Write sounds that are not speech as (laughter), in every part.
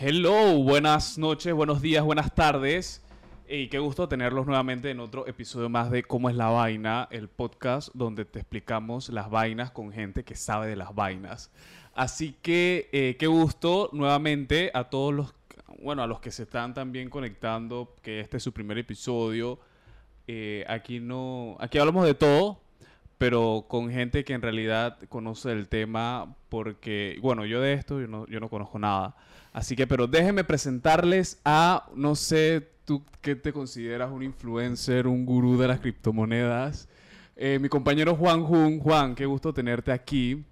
Hello, buenas noches, buenos días, buenas tardes. Y qué gusto tenerlos nuevamente en otro episodio más de Cómo es la vaina, el podcast donde te explicamos las vainas con gente que sabe de las vainas. Así que eh, qué gusto nuevamente a todos los, bueno, a los que se están también conectando, que este es su primer episodio. Eh, aquí no, aquí hablamos de todo, pero con gente que en realidad conoce el tema, porque, bueno, yo de esto yo no, yo no conozco nada. Así que, pero déjenme presentarles a, no sé, tú qué te consideras un influencer, un gurú de las criptomonedas. Eh, mi compañero Juan Jun. Juan, qué gusto tenerte aquí.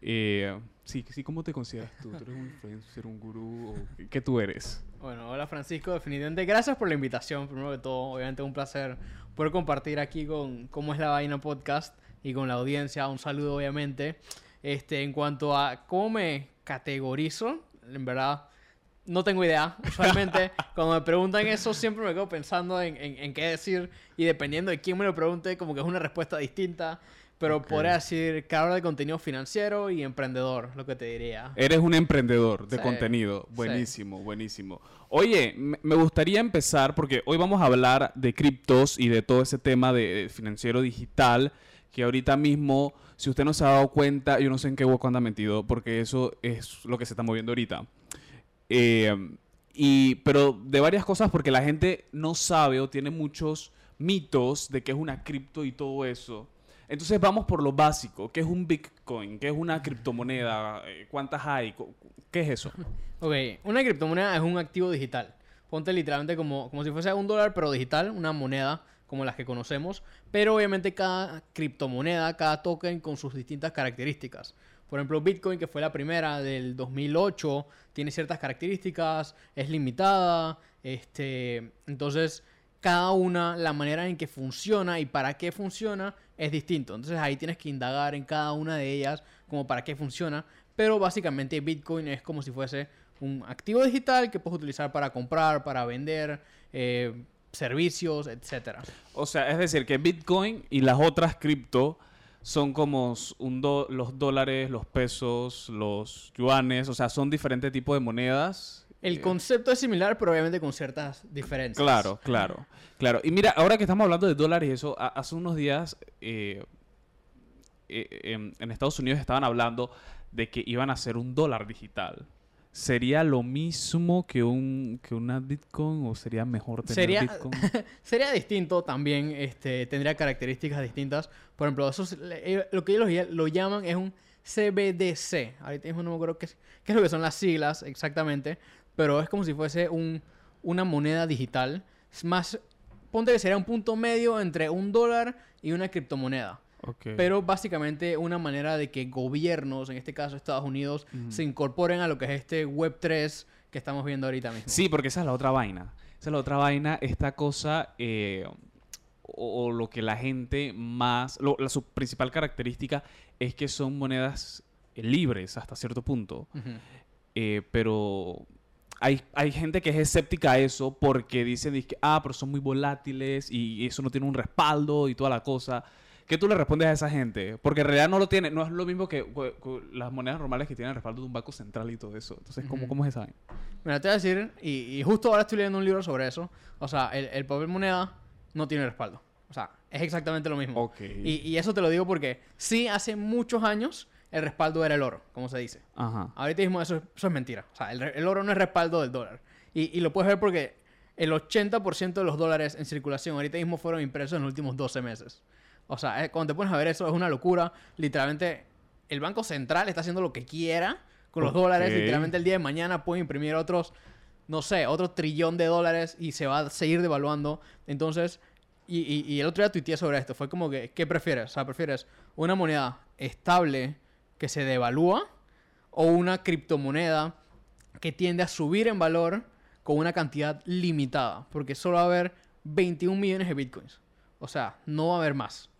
Eh, sí, sí, ¿cómo te consideras tú? ¿Tú eres un influencer, un gurú? O ¿Qué tú eres? Bueno, hola Francisco, definitivamente gracias por la invitación, primero que todo, obviamente un placer poder compartir aquí con cómo es la vaina podcast y con la audiencia, un saludo obviamente. Este, en cuanto a cómo me categorizo, en verdad no tengo idea. Usualmente (laughs) cuando me preguntan eso siempre me quedo pensando en, en, qué decir y dependiendo de quién me lo pregunte como que es una respuesta distinta. Pero podría decir creador de contenido financiero y emprendedor, lo que te diría. Eres un emprendedor de contenido. Buenísimo, buenísimo. Oye, me gustaría empezar porque hoy vamos a hablar de criptos y de todo ese tema de financiero digital que ahorita mismo, si usted no se ha dado cuenta, yo no sé en qué hueco anda metido porque eso es lo que se está moviendo ahorita. Eh, y, pero de varias cosas porque la gente no sabe o tiene muchos mitos de qué es una cripto y todo eso. Entonces vamos por lo básico. ¿Qué es un Bitcoin? ¿Qué es una criptomoneda? Eh, ¿Cuántas hay? ¿Qué es eso? (laughs) Ok, una criptomoneda es un activo digital. Ponte literalmente como, como si fuese un dólar, pero digital, una moneda como las que conocemos. Pero obviamente cada criptomoneda, cada token con sus distintas características. Por ejemplo, Bitcoin, que fue la primera del 2008, tiene ciertas características, es limitada, este, entonces cada una, la manera en que funciona y para qué funciona es distinto. Entonces ahí tienes que indagar en cada una de ellas como para qué funciona. Pero básicamente Bitcoin es como si fuese un activo digital que puedes utilizar para comprar, para vender, eh, servicios, etc. O sea, es decir, que Bitcoin y las otras cripto son como un los dólares, los pesos, los yuanes, o sea, son diferentes tipos de monedas. El concepto es similar, pero obviamente con ciertas diferencias. Claro, claro, claro. Y mira, ahora que estamos hablando de dólares y eso, hace unos días eh, eh, en Estados Unidos estaban hablando de que iban a hacer un dólar digital sería lo mismo que un que una Bitcoin o sería mejor tener sería, Bitcoin? (laughs) sería distinto también, este, tendría características distintas. Por ejemplo, eso eh, lo que ellos lo llaman es un CBDC. Ahorita mismo no me acuerdo qué es lo que son las siglas exactamente, pero es como si fuese un, una moneda digital. Es más, ponte que sería un punto medio entre un dólar y una criptomoneda. Pero básicamente una manera de que gobiernos, en este caso Estados Unidos, se incorporen a lo que es este Web 3 que estamos viendo ahorita mismo. Sí, porque esa es la otra vaina. Esa es la otra vaina, esta cosa, eh, o, lo que la gente más, la, su principal característica es que son monedas libres hasta cierto punto. Eh, pero hay, hay, gente que es escéptica a eso porque dicen que, ah, pero son muy volátiles y eso no tiene un respaldo y toda la cosa. ¿Qué tú le respondes a esa gente? Porque en realidad no lo tiene, no es lo mismo que, las monedas normales que tienen el respaldo de un banco central y todo eso. Entonces, ¿cómo, ¿cómo es esa? Mira, te voy a decir, y, justo ahora estoy leyendo un libro sobre eso. O sea, el, papel moneda no tiene respaldo. O sea, es exactamente lo mismo. Y, y, eso te lo digo porque sí, hace muchos años el respaldo era el oro, como se dice. Ajá. Ahorita mismo eso, eso es mentira. O sea, el, oro no es respaldo del dólar. Y, y lo puedes ver porque el 80% de los dólares en circulación ahorita mismo fueron impresos en los últimos 12 meses. O sea, cuando te pones a ver eso, es una locura. Literalmente, el Banco Central está haciendo lo que quiera con los dólares. Literalmente, el día de mañana puede imprimir otros, no sé, otro trillón de dólares y se va a seguir devaluando. Entonces, y, el otro día tuiteé sobre esto. Fue como que, ¿qué prefieres? O sea, ¿prefieres una moneda estable que se devalúa o una criptomoneda que tiende a subir en valor con una cantidad limitada? Porque solo va a haber 21 millones de bitcoins. O sea, no va a haber más.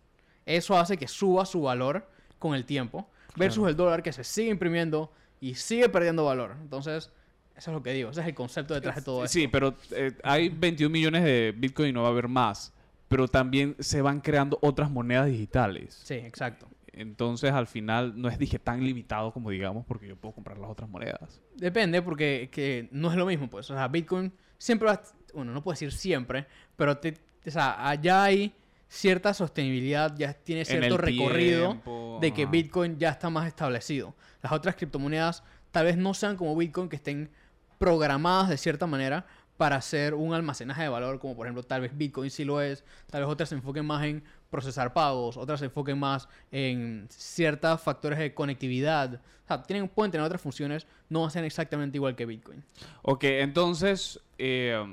Eso hace que suba su valor con el tiempo versus el dólar que se sigue imprimiendo y sigue perdiendo valor. Entonces, eso es lo que digo. Ese es el concepto detrás de todo esto. Sí, pero eh, hay 21 millones de Bitcoin y no va a haber más. Pero también se van creando otras monedas digitales. Sí, exacto. Entonces al final no es dije tan limitado como digamos porque yo puedo comprar las otras monedas. Depende porque que no es lo mismo, pues. O sea, Bitcoin siempre va, bueno, no puedo decir siempre, pero te, o sea, allá hay cierta sostenibilidad, ya tiene cierto recorrido de que Bitcoin ya está más establecido. Las otras criptomonedas tal vez no sean como Bitcoin, que estén programadas de cierta manera para hacer un almacenaje de valor, como por ejemplo tal vez Bitcoin sí lo es, tal vez otras se enfoquen más en procesar pagos, otras se enfoquen más en ciertos factores de conectividad. O sea, tienen, pueden tener otras funciones, no hacen exactamente igual que Bitcoin. Ok, entonces, eh,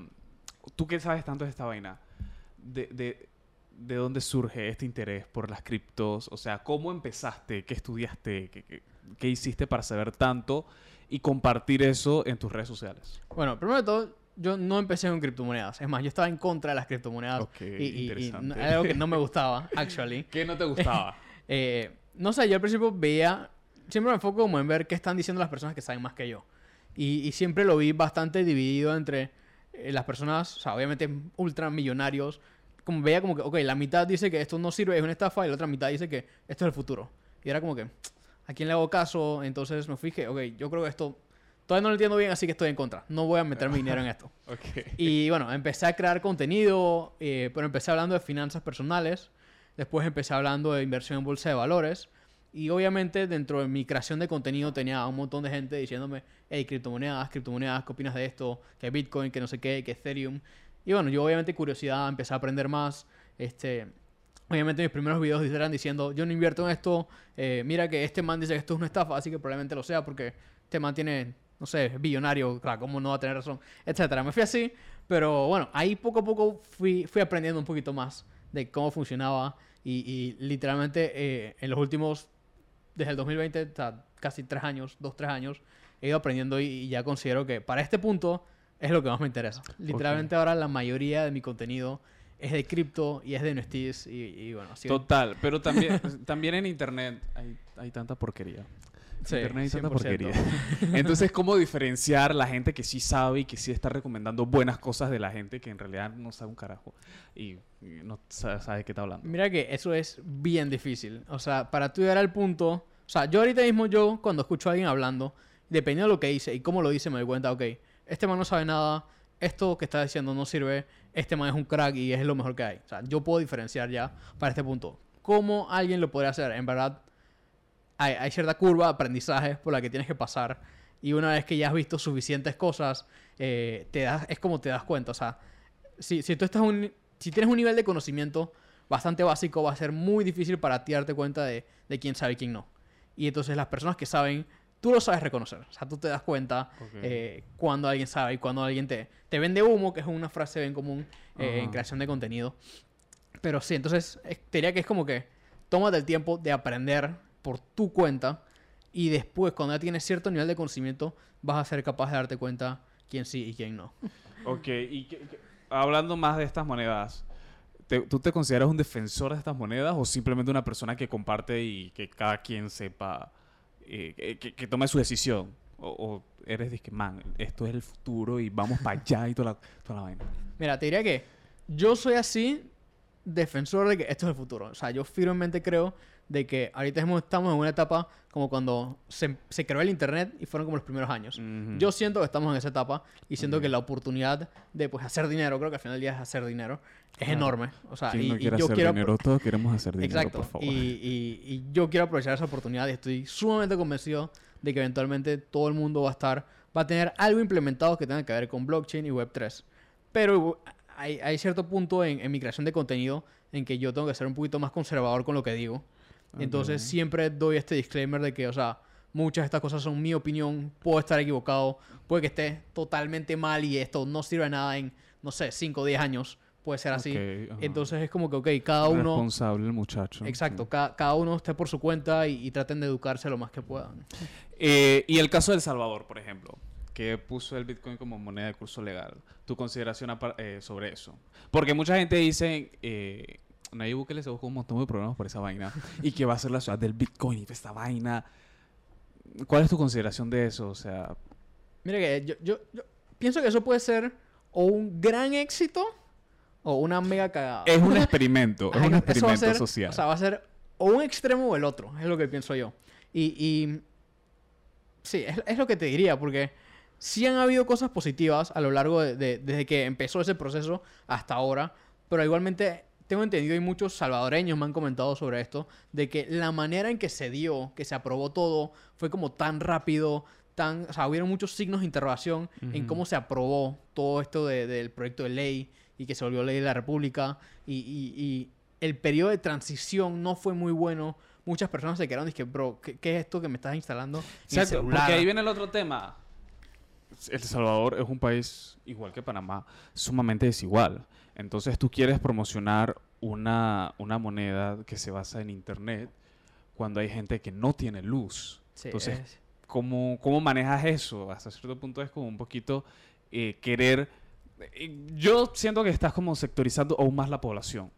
¿tú qué sabes tanto de esta vaina? De, de, ¿De dónde surge este interés por las criptos? O sea, ¿cómo empezaste? ¿Qué estudiaste? ¿Qué, qué hiciste para saber tanto? Y compartir eso en tus redes sociales. Bueno, primero de todo, yo no empecé con criptomonedas. Es más, yo estaba en contra de las criptomonedas. y, y, algo que no me gustaba, actually. (laughs) ¿Qué no te gustaba? (laughs) Eh, no sé, yo al principio veía... Siempre me enfoco como en ver qué están diciendo las personas que saben más que yo. Y, siempre lo vi bastante dividido entre eh, las personas, o sea, obviamente ultramillonarios. Como veía como que, ok, la mitad dice que esto no sirve, es una estafa, y la otra mitad dice que esto es el futuro. Y era como que, ¿a quién le hago caso? Entonces me fijé, ok, yo creo que esto Todavía no lo entiendo bien, así que estoy en contra. No voy a meter mi dinero en esto. (laughs) Y bueno, empecé a crear contenido, eh, pero empecé hablando de finanzas personales. Después empecé hablando de inversión en bolsa de valores. Y obviamente dentro de mi creación de contenido tenía un montón de gente diciéndome, hey, criptomonedas, criptomonedas, ¿qué opinas de esto? Que Bitcoin, que no sé qué, que Ethereum. Y bueno, yo obviamente curiosidad, empecé a aprender más. Este, obviamente mis primeros videos eran diciendo, yo no invierto en esto, eh, mira que este man dice que esto es una estafa, así que probablemente lo sea porque este man tiene no sé, billonario, claro, ¿cómo no va a tener razón? Etcétera. Me fui así, pero bueno, ahí poco a poco fui, fui aprendiendo un poquito más de cómo funcionaba y, literalmente eh, en los últimos, desde el 2020, hasta casi tres años, dos, tres años, he ido aprendiendo y, ya considero que para este punto es lo que más me interesa. Literalmente ahora la mayoría de mi contenido es de cripto y es de NFTs y, y bueno. Total, pero también, (laughs) también en internet hay, hay tanta porquería. Sí, porquería. (laughs) Entonces, ¿cómo diferenciar la gente que sí sabe y que sí está recomendando buenas cosas de la gente que en realidad no sabe un carajo y, no sabe, de qué está hablando? Mira que eso es bien difícil. O sea, para tú llegar al punto... O sea, yo ahorita mismo, yo cuando escucho a alguien hablando, dependiendo de lo que dice y cómo lo dice, me doy cuenta, ok, este man no sabe nada, esto que está diciendo no sirve, este man es un crack y es lo mejor que hay. O sea, yo puedo diferenciar ya para este punto. ¿Cómo alguien lo podría hacer? En verdad, hay, cierta curva de aprendizaje por la que tienes que pasar. Y una vez que ya has visto suficientes cosas, eh, te das, es como te das cuenta. O sea, si, si tú estás un, si tienes un nivel de conocimiento bastante básico, va a ser muy difícil para ti darte cuenta de, de quién sabe y quién no. Y entonces las personas que saben, tú lo sabes reconocer. O sea, tú te das cuenta eh, cuando alguien sabe y cuando alguien te, te vende humo, que es una frase bien común eh, en creación de contenido. Pero sí, entonces te diría que es como que tómate el tiempo de aprender por tu cuenta y después cuando ya tienes cierto nivel de conocimiento vas a ser capaz de darte cuenta quién sí y quién no. (laughs) Ok, y hablando más de estas monedas, ¿tú te consideras un defensor de estas monedas o simplemente una persona que comparte y que cada quien sepa, eh, que, tome su decisión? O, eres de que, man, esto es el futuro y vamos para allá y toda la, toda la vaina? Mira, te diría que yo soy así defensor de que esto es el futuro. O sea, yo firmemente creo de que ahorita estamos en una etapa como cuando se, se creó el Internet y fueron como los primeros años. Yo siento que estamos en esa etapa y siento que la oportunidad de pues hacer dinero, creo que al final del día es hacer dinero, es enorme. O sea, y, yo hacer quiero... dinero? Todos queremos hacer dinero, Exacto. por favor. Y, y, yo quiero aprovechar esa oportunidad y estoy sumamente convencido de que eventualmente todo el mundo va a estar, va a tener algo implementado que tenga que ver con blockchain y Web3. Pero hay, hay cierto punto en, en mi creación de contenido en que yo tengo que ser un poquito más conservador con lo que digo. Entonces siempre doy este disclaimer de que, o sea, muchas de estas cosas son mi opinión, puedo estar equivocado, puede que esté totalmente mal y esto no sirve de nada en, no sé, 5 o 10 años. Puede ser así. Entonces es como que, ok, cada uno... Responsable el muchacho. Exacto. Cada, uno esté por su cuenta y, traten de educarse lo más que puedan. Eh, y el caso de El Salvador, por ejemplo, que puso el Bitcoin como moneda de curso legal. ¿Tu consideración eh, sobre eso? Porque mucha gente dice... Eh, Nayib Bukele se buscó un montón de problemas por esa vaina y que va a ser la ciudad del Bitcoin y esta vaina. ¿Cuál es tu consideración de eso? O sea... Mira que yo, yo, pienso que eso puede ser o un gran éxito o una mega cagada. Es un experimento, es un experimento social. O sea, va a ser o un extremo o el otro, es lo que pienso yo. Y, y sí, es, es, lo que te diría, porque sí han habido cosas positivas a lo largo de, de, desde que empezó ese proceso hasta ahora, pero igualmente tengo entendido y muchos salvadoreños me han comentado sobre esto, de que la manera en que se dio, que se aprobó todo, fue como tan rápido, tan, o sea, hubieron muchos signos de interrogación en cómo se aprobó todo esto del proyecto de ley y que se volvió ley de la República y, y el periodo de transición no fue muy bueno. Muchas personas se quedaron y dije, bro, ¿qué, ¿qué, es esto que me estás instalando? Exacto, porque ahí viene el otro tema. El Salvador es un país, igual que Panamá, sumamente desigual. Entonces tú quieres promocionar una, una moneda que se basa en Internet cuando hay gente que no tiene luz. Sí, Entonces, es... ¿cómo, ¿cómo manejas eso? Hasta cierto punto es como un poquito eh, querer... Eh, yo siento que estás como sectorizando aún más la población.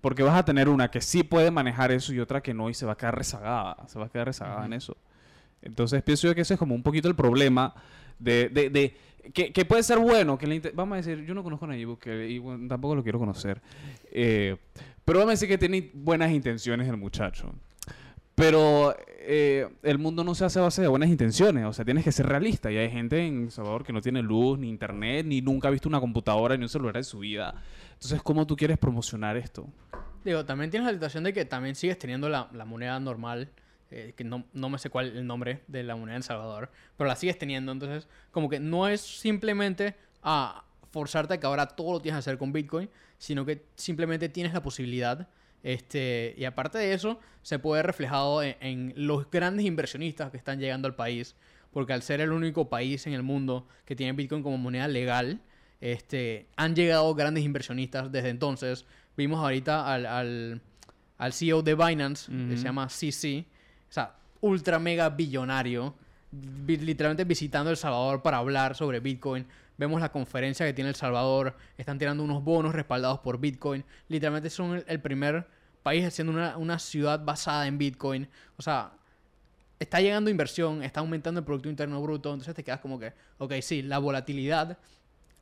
Porque vas a tener una que sí puede manejar eso y otra que no y se va a quedar rezagada. Se va a quedar rezagada uh -huh. en eso. Entonces pienso yo que ese es como un poquito el problema de... de, de que, puede ser bueno. que Vamos a decir, yo no conozco a Nayib tampoco lo quiero conocer. Eh, pero vamos a decir que tiene buenas intenciones el muchacho. Pero eh, el mundo no se hace a base de buenas intenciones. O sea, tienes que ser realista. Y hay gente en Salvador que no tiene luz, ni internet, ni nunca ha visto una computadora ni un celular en su vida. Entonces, ¿cómo tú quieres promocionar esto? Digo, también tienes la situación de que también sigues teniendo la moneda normal, eh, que no, no, me sé cuál es el nombre de la moneda en Salvador, pero la sigues teniendo. Entonces, como que no es simplemente a forzarte a que ahora todo lo tienes que hacer con Bitcoin, sino que simplemente tienes la posibilidad. Este, y aparte de eso, se puede reflejado en, en los grandes inversionistas que están llegando al país, porque al ser el único país en el mundo que tiene Bitcoin como moneda legal, este, han llegado grandes inversionistas desde entonces. Vimos ahorita al, al, al CEO de Binance, uh -huh. que se llama CC, o sea, ultra mega billonario, literalmente visitando El Salvador para hablar sobre Bitcoin. Vemos la conferencia que tiene El Salvador, están tirando unos bonos respaldados por Bitcoin. Literalmente son el, primer país haciendo una, una ciudad basada en Bitcoin. O sea, está llegando inversión, está aumentando el Producto Interno Bruto, entonces te quedas como que, ok, sí, la volatilidad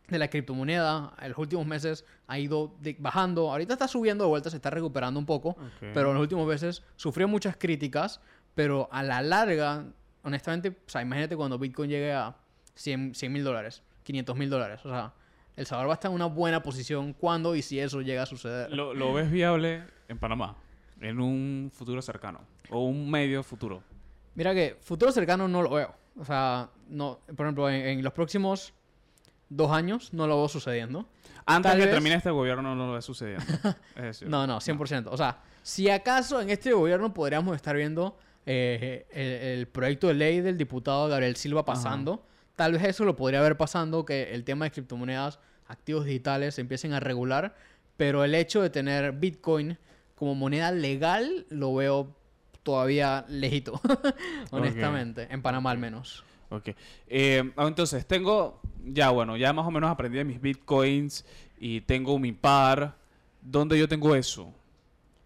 de la criptomoneda en los últimos meses ha ido bajando. Ahorita está subiendo de vuelta, se está recuperando un poco, okay. pero en los últimos meses sufrió muchas críticas, pero a la larga, honestamente, o sea, imagínate cuando Bitcoin llegue a 100 mil dólares, 500 mil dólares, o sea, El Salvador va a estar en una buena posición cuando y si eso llega a suceder. ¿Lo, lo ves viable en Panamá? En un futuro cercano o un medio futuro. Mira que futuro cercano no lo veo. O sea, no, por ejemplo, en, en los próximos dos años no lo veo sucediendo. Antes de que vez... termine este gobierno no lo ve sucediendo. (laughs) es decir, no, no, 100%. No. O sea, si acaso en este gobierno podríamos estar viendo eh, el, el, proyecto de ley del diputado Gabriel Silva pasando, Ajá. tal vez eso lo podría haber pasando, que el tema de criptomonedas, activos digitales se empiecen a regular, pero el hecho de tener Bitcoin como moneda legal lo veo todavía lejito, (laughs) honestamente, okay. en Panamá al menos. Ok. Eh, entonces, tengo, ya bueno, ya más o menos aprendí de mis bitcoins y tengo mi par. ¿Dónde yo tengo eso?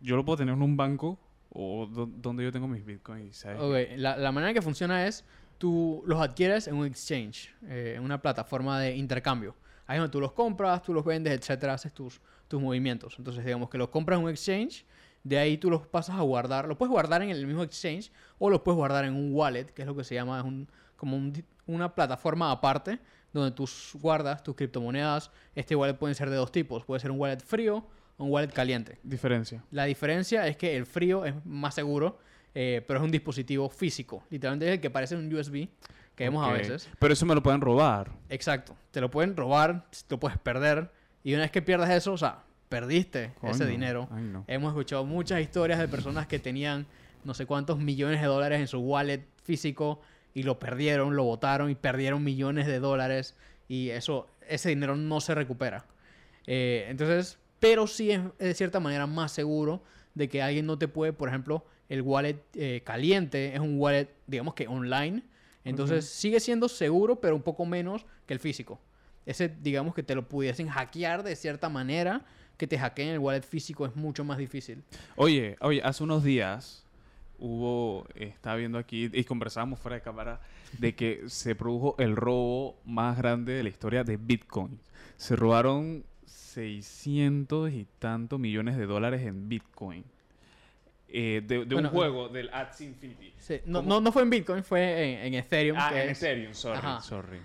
¿Yo lo puedo tener en un banco? ¿O dónde yo tengo mis bitcoins? ¿sabes? Ok, la, la, manera que funciona es, tú los adquieres en un exchange, eh, en una plataforma de intercambio. Ahí es donde tú los compras, tú los vendes, etcétera, haces tus, tus movimientos. Entonces, digamos que los compras en un exchange, de ahí tú los pasas a guardar. Los puedes guardar en el mismo exchange o los puedes guardar en un wallet, que es lo que se llama, es un como un, una plataforma aparte donde tú guardas tus criptomonedas. Este wallet puede ser de dos tipos. Puede ser un wallet frío un wallet caliente. Diferencia. La diferencia es que el frío es más seguro, eh, pero es un dispositivo físico. Literalmente es el que parece un USB que vemos okay. a veces. Pero eso me lo pueden robar. Exacto. Te lo pueden robar, te lo puedes perder. Y una vez que pierdas eso, o sea, perdiste Coño. ese dinero. Ay, no. Hemos escuchado muchas historias de personas que tenían no sé cuántos millones de dólares en su wallet físico y lo perdieron, lo votaron y perdieron millones de dólares y eso, ese dinero no se recupera. Eh, entonces, pero sí es de cierta manera más seguro de que alguien no te puede, por ejemplo, el wallet eh, caliente es un wallet, digamos que online, entonces sigue siendo seguro, pero un poco menos que el físico. Ese, digamos que te lo pudiesen hackear de cierta manera, que te hackeen el wallet físico es mucho más difícil. Oye, oye, hace unos días hubo, estaba viendo aquí y conversábamos fuera de cámara de que se produjo el robo más grande de la historia de Bitcoin. Se robaron 600 y tantos millones de dólares en Bitcoin. eh, de, un juego del Axie Infinity. No, no, fue en Bitcoin, fue en, Ethereum. Ah, en Ethereum, sorry, sorry,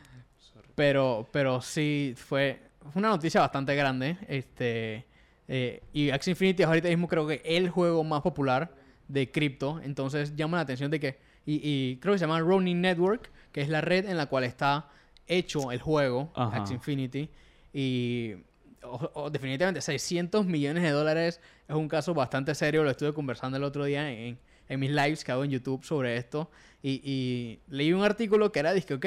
Pero, pero sí fue, una noticia bastante grande. Este, eh, y Axie Infinity es ahorita mismo creo que el juego más popular de cripto. Entonces llama la atención de que... Y, creo que se llama Ronin Network, que es la red en la cual está hecho el juego, Axie Infinity. Y definitivamente 600 millones de dólares es un caso bastante serio. Lo estuve conversando el otro día en, en mis lives que hago en YouTube sobre esto. Y, y leí un artículo que era, dije, ok,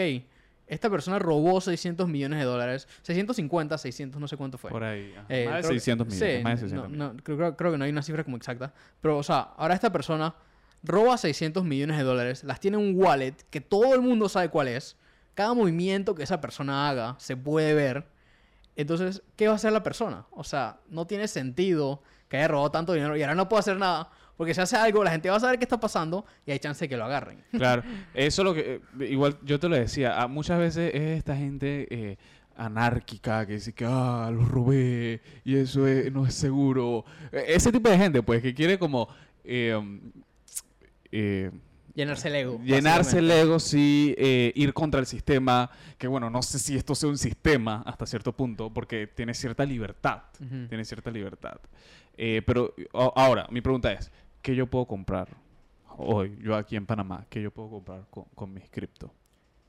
esta persona robó 600 millones de dólares. 650, 600, no sé cuánto fue. Por ahí. Eh, más de 600 millones. más de 600 no, creo, creo, que no hay una cifra como exacta. Pero, o sea, ahora esta persona roba 600 millones de dólares, las tiene en un wallet que todo el mundo sabe cuál es. Cada movimiento que esa persona haga se puede ver. Entonces, ¿qué va a hacer la persona? O sea, no tiene sentido que haya robado tanto dinero y ahora no puede hacer nada porque si hace algo, la gente va a saber qué está pasando y hay chance de que lo agarren. (laughs) Claro, eso es lo que. Eh, igual yo te lo decía, muchas veces es esta gente. Eh, anárquica que dice que ah lo robé y eso no es seguro e, ese tipo de gente pues que quiere como em, eh, Llenarse el ego. Llenarse el ego, sí, ir contra el sistema, que bueno, no sé si esto sea un sistema hasta cierto punto, porque tiene cierta libertad, tiene cierta libertad. pero ahora, mi pregunta es, ¿qué yo puedo comprar hoy, yo aquí en Panamá? ¿Qué yo puedo comprar con, con mis cripto?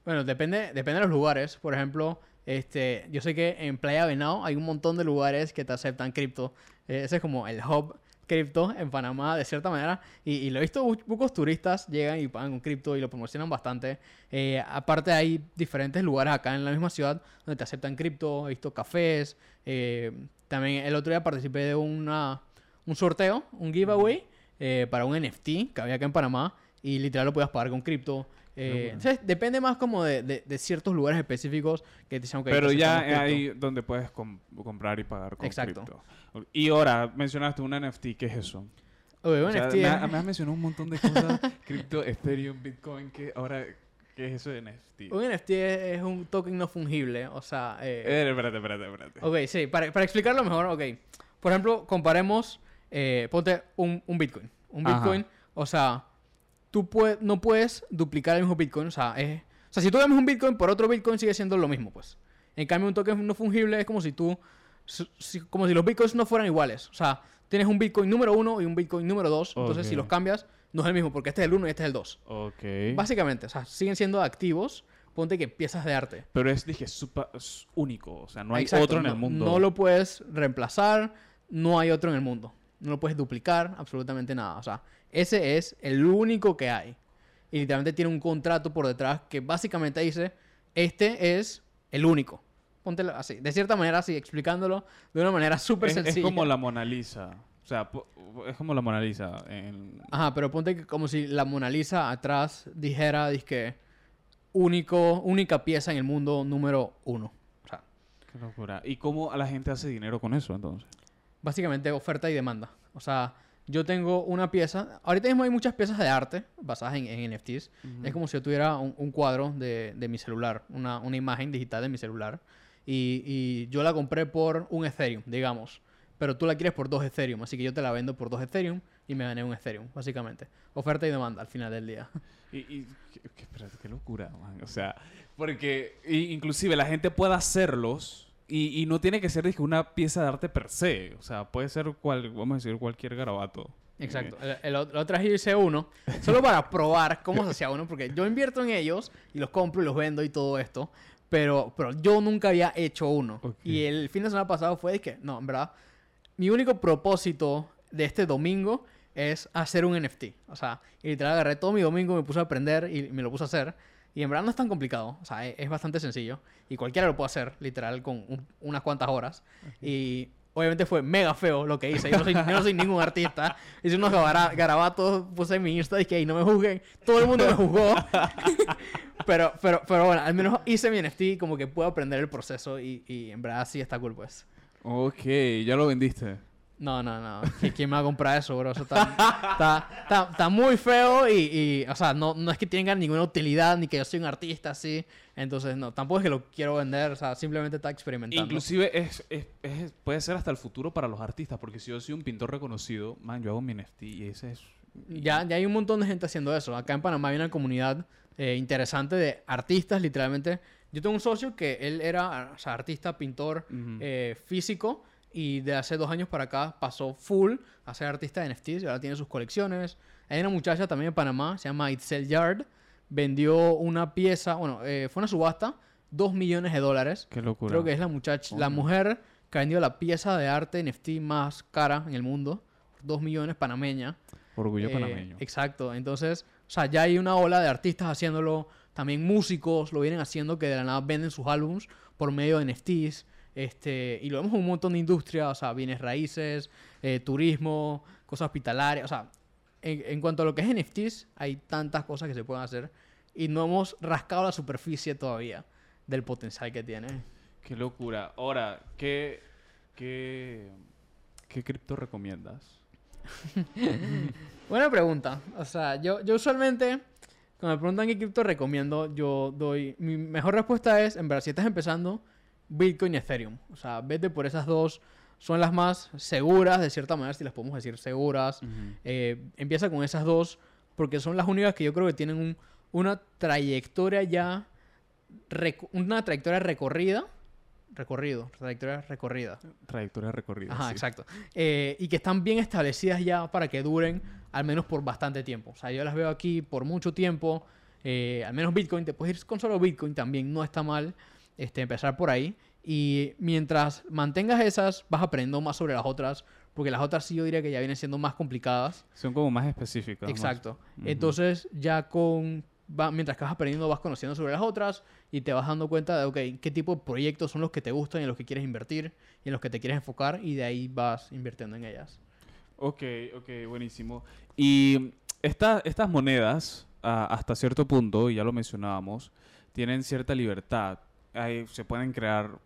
Bueno, depende, depende de los lugares. Por ejemplo, este, yo sé que en Playa Venado hay un montón de lugares que te aceptan cripto. ese es como el hub cripto en Panamá, de cierta manera. Y, lo he visto, pocos turistas llegan y pagan con cripto y lo promocionan bastante. Eh, aparte hay diferentes lugares acá en la misma ciudad donde te aceptan cripto. He visto cafés. Eh, también el otro día participé de una, un sorteo, un giveaway. Eh, para un NFT que había acá en Panamá y literal lo puedas pagar con cripto. Eh, depende más como de, de, ciertos lugares específicos que te dicen que Pero ya hay donde puedes comprar y pagar con Exacto. cripto. Y ahora, mencionaste un NFT, ¿qué es eso? un NFT me, has mencionado un montón de cosas, (laughs) cripto, Ethereum, Bitcoin, que ahora... ¿Qué es eso de NFT? Un NFT es, un token no fungible, o sea... Eh, eh, espérate, espérate, espérate. Ok, sí, para, para explicarlo mejor, ok. Por ejemplo, comparemos eh, ponte un, Bitcoin. Un Bitcoin, o sea, tú no puedes duplicar el mismo Bitcoin. O sea, es, o sea, si tú cambias un Bitcoin por otro Bitcoin, sigue siendo lo mismo, pues. En cambio, un token no fungible es como si tú, como si los Bitcoins no fueran iguales. O sea, tienes un Bitcoin número uno y un Bitcoin número dos. Entonces, si los cambias, no es el mismo, porque este es el uno y este es el dos. Ok. Básicamente, o sea, siguen siendo activos. Ponte que piezas de arte. Pero es, dije, super, único. O sea, no hay otro en el mundo. No lo puedes reemplazar. No hay otro en el mundo no lo puedes duplicar, absolutamente nada. O sea, ese es el único que hay. Y literalmente tiene un contrato por detrás que básicamente dice, este es el único. Póntelo así, de cierta manera, así, explicándolo de una manera súper sencilla. Es como la Mona Lisa. O sea, es como la Mona Lisa. Ajá, pero ponte que como si la Mona Lisa atrás dijera, que único, única pieza en el mundo número uno. O sea, Qué locura. ¿Y cómo la gente hace dinero con eso entonces? básicamente oferta y demanda. O sea, yo tengo una pieza. Ahorita mismo hay muchas piezas de arte basadas en, NFTs. Es como si yo tuviera un, cuadro de, mi celular, una, imagen digital de mi celular. Y, yo la compré por un Ethereum, digamos. Pero tú la quieres por dos Ethereum. Así que yo te la vendo por dos Ethereum y me gané un Ethereum, básicamente. Oferta y demanda al final del día. (laughs) Y, qué, locura, man. O sea, porque inclusive la gente puede hacerlos y, no tiene que ser dije, una pieza de arte per se. O sea, puede ser, cual, vamos a decir, cualquier garabato. Exacto. El, otro día hice uno (laughs) solo para probar cómo se hacía uno, porque yo invierto en ellos y los compro y los vendo y todo esto. Pero, pero yo nunca había hecho uno. Y el fin de semana pasado fue de que, no, en verdad, mi único propósito de este domingo es hacer un NFT. O sea, y literal agarré todo mi domingo, me puse a aprender y me lo puse a hacer. Y en verdad no es tan complicado, o sea, es, bastante sencillo. Y cualquiera lo puede hacer, literal, con unas cuantas horas. Y obviamente fue mega feo lo que hice. Yo no soy, ningún artista. Hice unos garabatos, puse en mi Insta y que ahí no me juzguen. Todo el mundo me juzgó. (laughs) pero, pero, pero bueno, al menos hice mi NFT como que puedo aprender el proceso y, y en verdad sí está cool, pues. Ok, ya lo vendiste. No, no, no. ¿Quién me va a comprar eso, bro? Eso está, está, muy feo y, o sea, no, no es que tenga ninguna utilidad ni que yo soy un artista así. Entonces, no, tampoco es que lo quiero vender, o sea, simplemente está experimentando. Inclusive es, puede ser hasta el futuro para los artistas, porque si yo soy un pintor reconocido, man, yo hago mi NFT y ese es Ya, ya hay un montón de gente haciendo eso. Acá en Panamá hay una comunidad eh, interesante de artistas, literalmente. Yo tengo un socio que él era artista, pintor, eh, físico, y de hace dos años para acá pasó full a ser artista de NFTs y ahora tiene sus colecciones. Hay una muchacha también en Panamá, se llama Itzel Yard, vendió una pieza, bueno, eh, fue una subasta, dos millones de dólares. Qué locura. Creo que es la muchacha, la mujer que ha vendido la pieza de arte NFT más cara en el mundo, dos millones panameña. Orgullo eh, panameño. Exacto, entonces, o sea, ya hay una ola de artistas haciéndolo, también músicos lo vienen haciendo que de la nada venden sus álbums por medio de NFTs. Este, y lo vemos en un montón de industrias, o sea, bienes raíces, eh, turismo, cosas hospitalarias, o sea, en, cuanto a lo que es NFTs, hay tantas cosas que se pueden hacer y no hemos rascado la superficie todavía del potencial que tiene. Qué locura. Ahora, ¿qué, qué, qué cripto recomiendas? (laughs) Buena pregunta. O sea, yo, yo usualmente, cuando me preguntan qué cripto recomiendo, yo doy... Mi mejor respuesta es, en verdad, si estás empezando, Bitcoin y Ethereum. O sea, vete por esas dos son las más seguras, de cierta manera, si las podemos decir seguras. Eh, empieza con esas dos, porque son las únicas que yo creo que tienen una trayectoria ya, una trayectoria recorrida. Recorrido, trayectoria recorrida. Trayectoria recorrida. Ajá, exacto. Eh, y que están bien establecidas ya para que duren al menos por bastante tiempo. O sea, yo las veo aquí por mucho tiempo. Eh, al menos Bitcoin, te puedes ir con solo Bitcoin también, no está mal este, empezar por ahí. Y mientras mantengas esas, vas aprendiendo más sobre las otras, porque las otras sí yo diría que ya vienen siendo más complicadas. Son como más específicas. Exacto. Entonces, ya con. mientras que vas aprendiendo, vas conociendo sobre las otras y te vas dando cuenta de, ok, qué tipo de proyectos son los que te gustan y en los que quieres invertir y en los que te quieres enfocar y de ahí vas invirtiendo en ellas. Ok, ok, buenísimo. Y estas monedas, hasta cierto punto, y ya lo mencionábamos, tienen cierta libertad se pueden crear,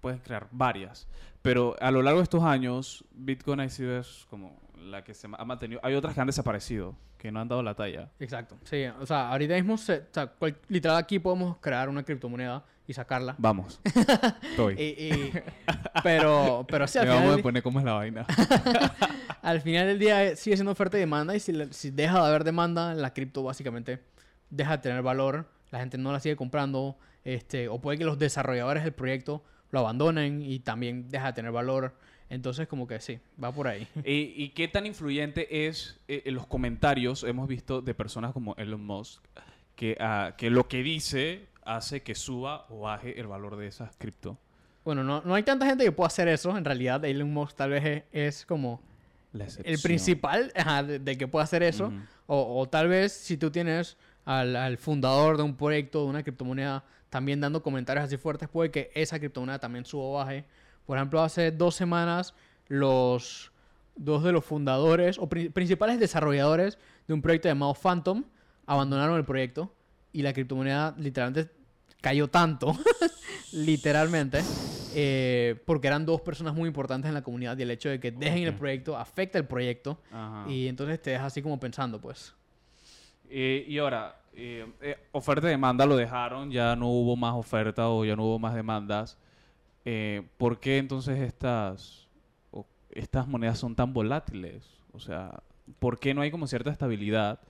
pueden crear varias. Pero a lo largo de estos años, Bitcoin ha sido como la que se ha mantenido. Hay otras que han desaparecido, que no han dado la talla. Exacto. Sí, o sea, ahorita mismo, literal aquí podemos crear una criptomoneda y sacarla. Vamos. (laughs) Estoy. pero, pero sí, al final... vamos a poner cómo es la vaina. (laughs) al final del día sigue siendo oferta y demanda y si, si deja de haber demanda, la cripto básicamente deja de tener valor. La gente no la sigue comprando este, o puede que los desarrolladores del proyecto lo abandonen y también deja de tener valor. Entonces, como que sí, va por ahí. (laughs) ¿Y, qué tan influyente es eh, en los comentarios? Hemos visto de personas como Elon Musk que, uh, que lo que dice hace que suba o baje el valor de esas cripto. Bueno, no, no hay tanta gente que pueda hacer eso. En realidad, Elon Musk tal vez es, como el principal de, que pueda hacer eso. o, o, tal vez si tú tienes al, al fundador de un proyecto, de una criptomoneda, también dando comentarios así fuertes, puede que esa criptomoneda también suba o baje. Por ejemplo, hace dos semanas, los dos de los fundadores o principales desarrolladores de un proyecto llamado Phantom abandonaron el proyecto y la criptomoneda literalmente cayó tanto, (laughs) literalmente, eh, porque eran dos personas muy importantes en la comunidad y el hecho de que dejen el proyecto afecta el proyecto y entonces te deja así como pensando, pues. Eh, y ahora, eh, eh, oferta y demanda lo dejaron, ya no hubo más oferta o ya no hubo más demandas. Eh, ¿Por qué entonces estas, estas monedas son tan volátiles? O sea, ¿por qué no hay como cierta estabilidad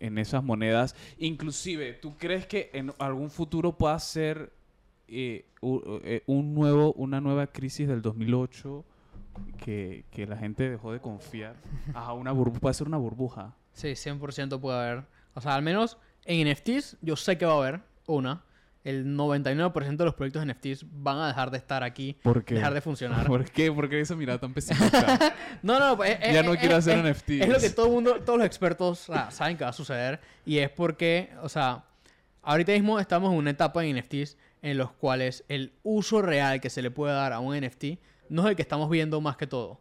en esas monedas? Inclusive, ¿tú crees que en algún futuro pueda ser un nuevo, una nueva crisis del 2008 que, que la gente dejó de confiar? (laughs) a una burbuja, puede ser una burbuja. Sí, 100% puede haber. O sea, al menos en NFTs, yo sé que va a haber una. El 99% de los proyectos NFTs van a dejar de estar aquí, ¿Por dejar de funcionar. (laughs) ¿Por qué? ¿Por qué esa mirada tan pesimista? (laughs) no, no, pues, ya no quiero hacer NFTs. Es lo que todo el mundo, todos los expertos saben que va a suceder. Y es porque, o sea, ahorita mismo estamos en una etapa en NFTs en los cuales el uso real que se le puede dar a un NFT no es el que estamos viendo más que todo.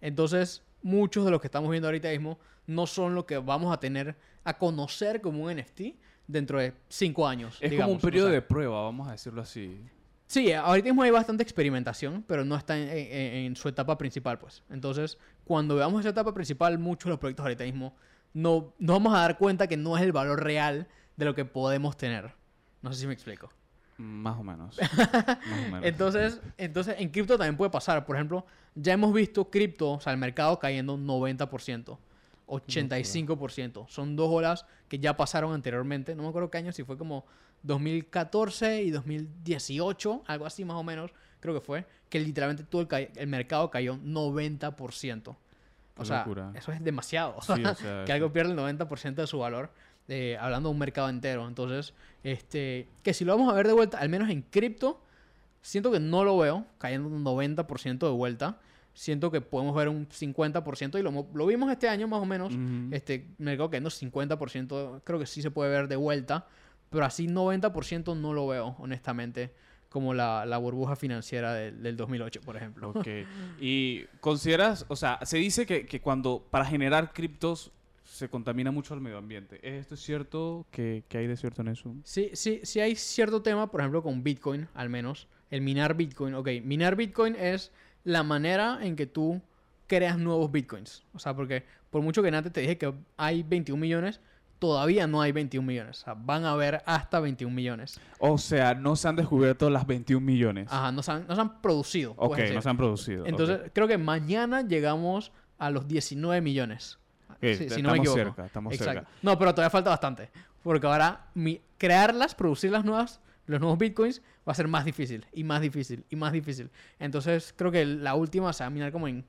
Entonces, muchos de los que estamos viendo ahorita mismo no son lo que vamos a tener a conocer como un NFT dentro de cinco años. Es como un periodo de prueba, vamos a decirlo así. Sí, ahorita mismo hay bastante experimentación, pero no está en, su etapa principal, pues. Entonces, cuando veamos esa etapa principal, muchos de los proyectos ahorita mismo no, nos vamos a dar cuenta que no es el valor real de lo que podemos tener. No sé si me explico. Más o menos. (laughs) entonces, entonces, en cripto también puede pasar. Por ejemplo, ya hemos visto cripto, o sea, el mercado cayendo un 90%. 85%. Son dos olas que ya pasaron anteriormente. No me acuerdo qué año, si fue como 2014 y 2018, algo así más o menos, creo que fue, que literalmente todo el, mercado cayó 90%. O sea, eso es demasiado. (laughs) que algo pierde el 90% de su valor, eh, hablando de un mercado entero. Entonces, este, que si lo vamos a ver de vuelta, al menos en cripto, siento que no lo veo cayendo un 90% de vuelta siento que podemos ver un 50% y lo, lo vimos este año más o menos. Este mercado no 50%, creo que sí se puede ver de vuelta, pero así 90% no lo veo, honestamente, como la, la burbuja financiera del, 2008, por ejemplo. Ok. (laughs) y consideras, o sea, se dice que, que cuando para generar criptos se contamina mucho el medio ambiente. ¿Es esto cierto? ¿Qué, ¿Qué, hay de cierto en eso? Sí, sí, sí hay cierto tema, por ejemplo, con Bitcoin, al menos. El minar Bitcoin. Ok, minar Bitcoin es la manera en que tú creas nuevos bitcoins. O sea, porque por mucho que antes te dije que hay 21 millones, todavía no hay 21 millones. O sea, van a haber hasta 21 millones. O sea, no se han descubierto las 21 millones. Ajá, no se han, no se han producido. Ok, no se han producido. Entonces, creo que mañana llegamos a los 19 millones. si no me equivoco. cerca, estamos cerca. No, pero todavía falta bastante. Porque ahora crearlas, producir las nuevas, los nuevos bitcoins, va a ser más difícil y más difícil y más difícil. Entonces creo que la última se va a mirar como en,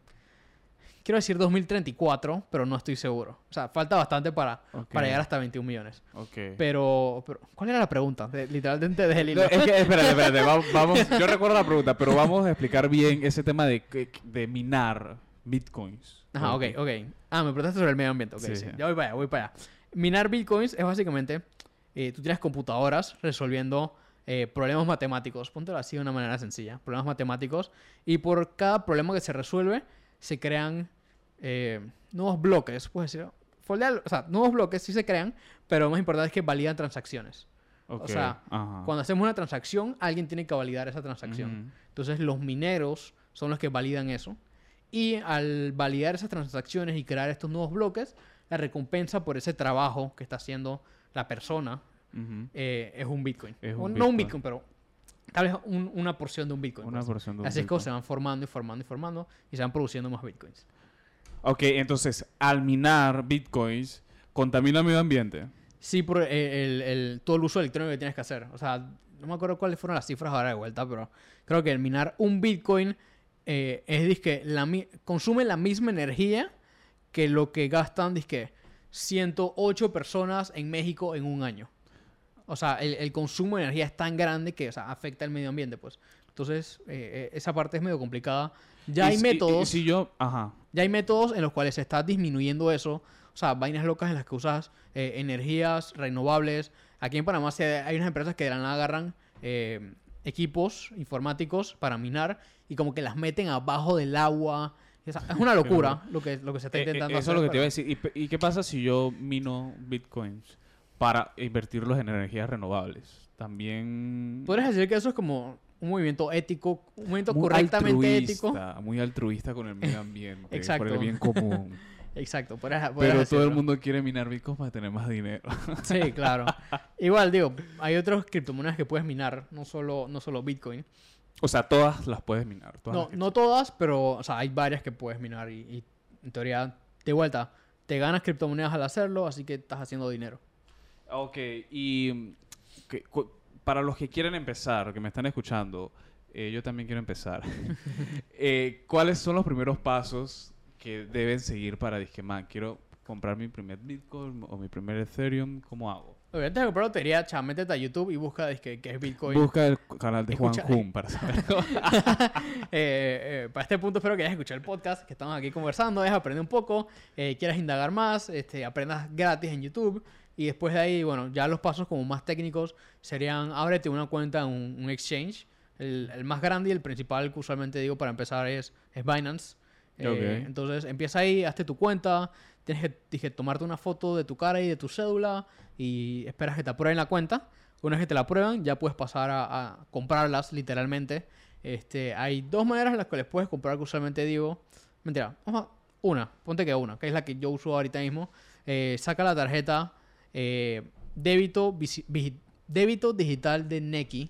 quiero decir 2034, pero no estoy seguro. O sea, falta bastante para, para llegar hasta 21 millones. Okay. Pero, pero, ¿cuál era la pregunta? literalmente desde el hilo. es que, espérate, espérate. (laughs) vamos, yo recuerdo la pregunta, pero vamos a explicar bien ese tema de, de minar bitcoins. Ajá, ok, ok. Ah, me preguntaste sobre el medio ambiente. Ok, sí, Ya voy para allá, voy para allá. Minar bitcoins es básicamente, eh, tú tienes computadoras resolviendo eh, problemas matemáticos, póntelo así de una manera sencilla, problemas matemáticos, y por cada problema que se resuelve se crean eh, nuevos bloques, puedes decir, o sea, nuevos bloques sí se crean, pero lo más importante es que validan transacciones. o sea, cuando hacemos una transacción, alguien tiene que validar esa transacción. Entonces, los mineros son los que validan eso. Y al validar esas transacciones y crear estos nuevos bloques, la recompensa por ese trabajo que está haciendo la persona, eh, es un Bitcoin. No un Bitcoin, pero tal vez una porción de un Bitcoin. Una pues. porción Así es que se van formando y formando y formando y se van produciendo más Bitcoins. Ok, entonces, al minar Bitcoins, ¿contamina el medio ambiente? Sí, por el, todo el uso electrónico que tienes que hacer. O sea, no me acuerdo cuáles fueron las cifras ahora de vuelta, pero creo que el minar un Bitcoin eh, es que la, consume la misma energía que lo que gastan que 108 personas en México en un año. O sea, el, consumo de energía es tan grande que afecta al medio ambiente, pues. Entonces, eh, eh, esa parte es medio complicada. Ya hay métodos. si yo, ajá. Ya hay métodos en los cuales se está disminuyendo eso. O sea, vainas locas en las que usas eh, energías renovables. Aquí en Panamá hay unas empresas que de la nada agarran equipos informáticos para minar y como que las meten abajo del agua. Es una (laughs) locura lo que, lo que se está intentando hacer. Eso es lo que te iba a decir. ¿Y qué pasa si yo mino bitcoins? Para invertirlos en energías renovables. También... Podrías decir que eso es como un movimiento ético, un movimiento correctamente ético. Muy altruista con el medio ambiente, Exacto. por el bien común. (laughs) Exacto. Pero todo el mundo quiere minar bitcoins para tener más dinero. sí, claro. (laughs) Igual, digo, hay otras criptomonedas que puedes minar, no solo, no solo Bitcoin. O sea, todas las puedes minar. no, no todas, pero o sea, hay varias que puedes minar y, y en teoría, de vuelta, te ganas criptomonedas al hacerlo, así que estás haciendo dinero. Ok, y para los que quieren empezar, que me están escuchando, eh, yo también quiero empezar. (laughs) (laughs) Eh, ¿Cuáles son los primeros pasos que deben seguir para dije, man, quiero comprar mi primer Bitcoin o mi primer Ethereum? ¿Cómo hago? Antes de comprar lotería, chá, métete a YouTube y busca que, es Bitcoin. Busca el canal de Juan Jun para saberlo. (laughs) Eh, para este punto espero que hayas escuchado el podcast, que estamos aquí conversando, es aprender un poco, quieras indagar más, este, aprendas gratis en YouTube. Y después de ahí, bueno, ya los pasos como más técnicos serían ábrete una cuenta en un, exchange. El, el, más grande y el principal que usualmente digo para empezar es, es Binance. Eh, entonces empieza ahí, hazte tu cuenta, tienes que dije, tomarte una foto de tu cara y de tu cédula y esperas que te aprueben la cuenta. Una vez que te la aprueban, ya puedes pasar a, comprarlas literalmente. Este, hay dos maneras en las que les puedes comprar que usualmente digo. Mentira, una, ponte que una, que es la que yo uso ahorita mismo. Eh, saca la tarjeta eh, débito, débito digital de Neki.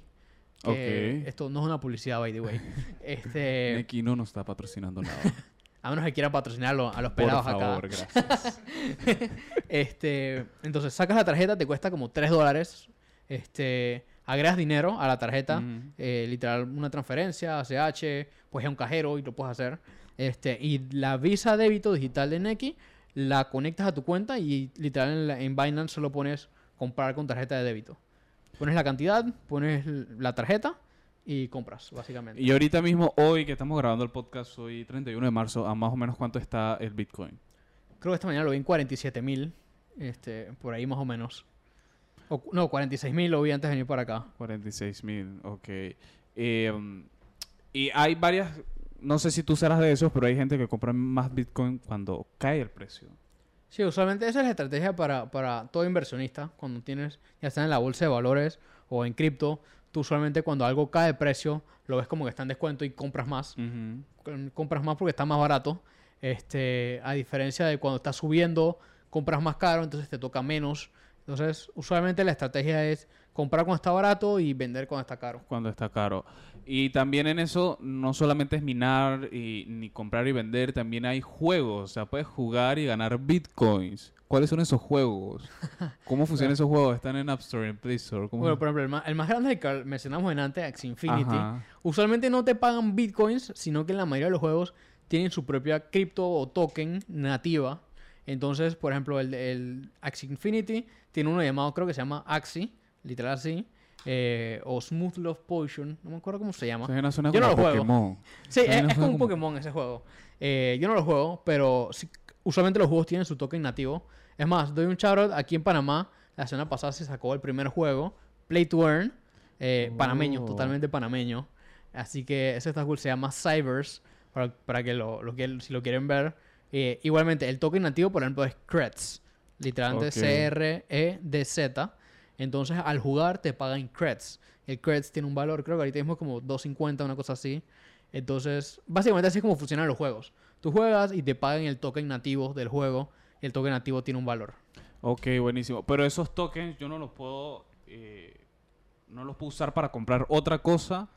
Esto no es una publicidad, by the way. (laughs) Este... Neki no nos está patrocinando nada. (laughs) A menos que quieran patrocinarlo a los pelados Por favor, acá. Gracias. (laughs) este, entonces, sacas la tarjeta, te cuesta como 3 dólares. Este, agregas dinero a la tarjeta, eh, literal, una transferencia, ACH, pues es un cajero y lo puedes hacer. Este, y la visa débito digital de Neki la conectas a tu cuenta y literal en, en Binance solo pones comprar con tarjeta de débito. Pones la cantidad, pones la tarjeta y compras, básicamente. Y ahorita mismo, hoy que estamos grabando el podcast, hoy 31 de marzo, ¿a más o menos cuánto está el Bitcoin? Creo que esta mañana lo vi en 47 mil, este, por ahí más o menos. no, 46 mil lo vi antes de venir para acá. 46 mil, ok. Em, y hay varias, no sé si tú serás de esos, pero hay gente que compra más Bitcoin cuando cae el precio. Sí, usualmente esa es la estrategia para, para todo inversionista. Cuando tienes, ya sea en la bolsa de valores o en cripto, tú usualmente cuando algo cae de precio, lo ves como que está en descuento y compras más. Compras más porque está más barato. Este, a diferencia de cuando está subiendo, compras más caro, entonces te toca menos. Entonces, usualmente la estrategia es comprar cuando está barato y vender cuando está caro. Cuando está caro. Y también en eso no solamente es minar y, ni comprar y vender, también hay juegos. O sea, puedes jugar y ganar bitcoins. ¿Cuáles son esos juegos? (laughs) ¿Cómo funcionan esos juegos? ¿Están en App Store, en Play Store? Bueno, por ejemplo, el más, grande que mencionamos en antes, Axie Infinity, usualmente no te pagan bitcoins, sino que en la mayoría de los juegos tienen su propia cripto o token nativa. Entonces, por ejemplo, el, el Axie Infinity tiene uno llamado, creo que se llama Axie, literal así eh, o Smooth Love Potion, no me acuerdo cómo se llama. yo no lo juego. Sí, es, como un Pokémon ese juego. Eh, yo no lo juego, pero usualmente los juegos tienen su token nativo. Es más, doy un shoutout aquí en Panamá. La semana pasada se sacó el primer juego, Play to Earn, eh, panameño, oh. totalmente panameño. Así que ese está cool, se llama Cybers, para, que lo, si lo quieren ver. Igualmente, el token nativo, por ejemplo, es Creds, literalmente C-R-E-D-Z. Entonces, al jugar te pagan creds. El creds tiene un valor, creo que ahorita mismo es como 2.50, una cosa así. Entonces, básicamente así es como funcionan los juegos. Tú juegas y te pagan el token nativo del juego. Y el token nativo tiene un valor. Ok, buenísimo. Pero esos tokens yo no los puedo... Eh, no los puedo usar para comprar otra cosa.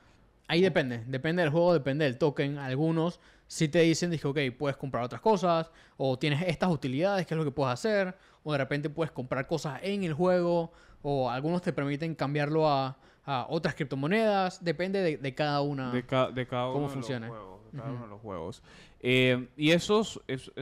Ahí depende. Depende del juego, depende del token. Algunos si te dicen, dije, ok, puedes comprar otras cosas. O tienes estas utilidades, que es lo que puedes hacer. O de repente puedes comprar cosas en el juego o algunos te permiten cambiarlo a, otras criptomonedas, depende de, cada una. De, de cada uno cómo de funciona. Los juegos, de cada uno de los juegos. Eh, y esos, esos,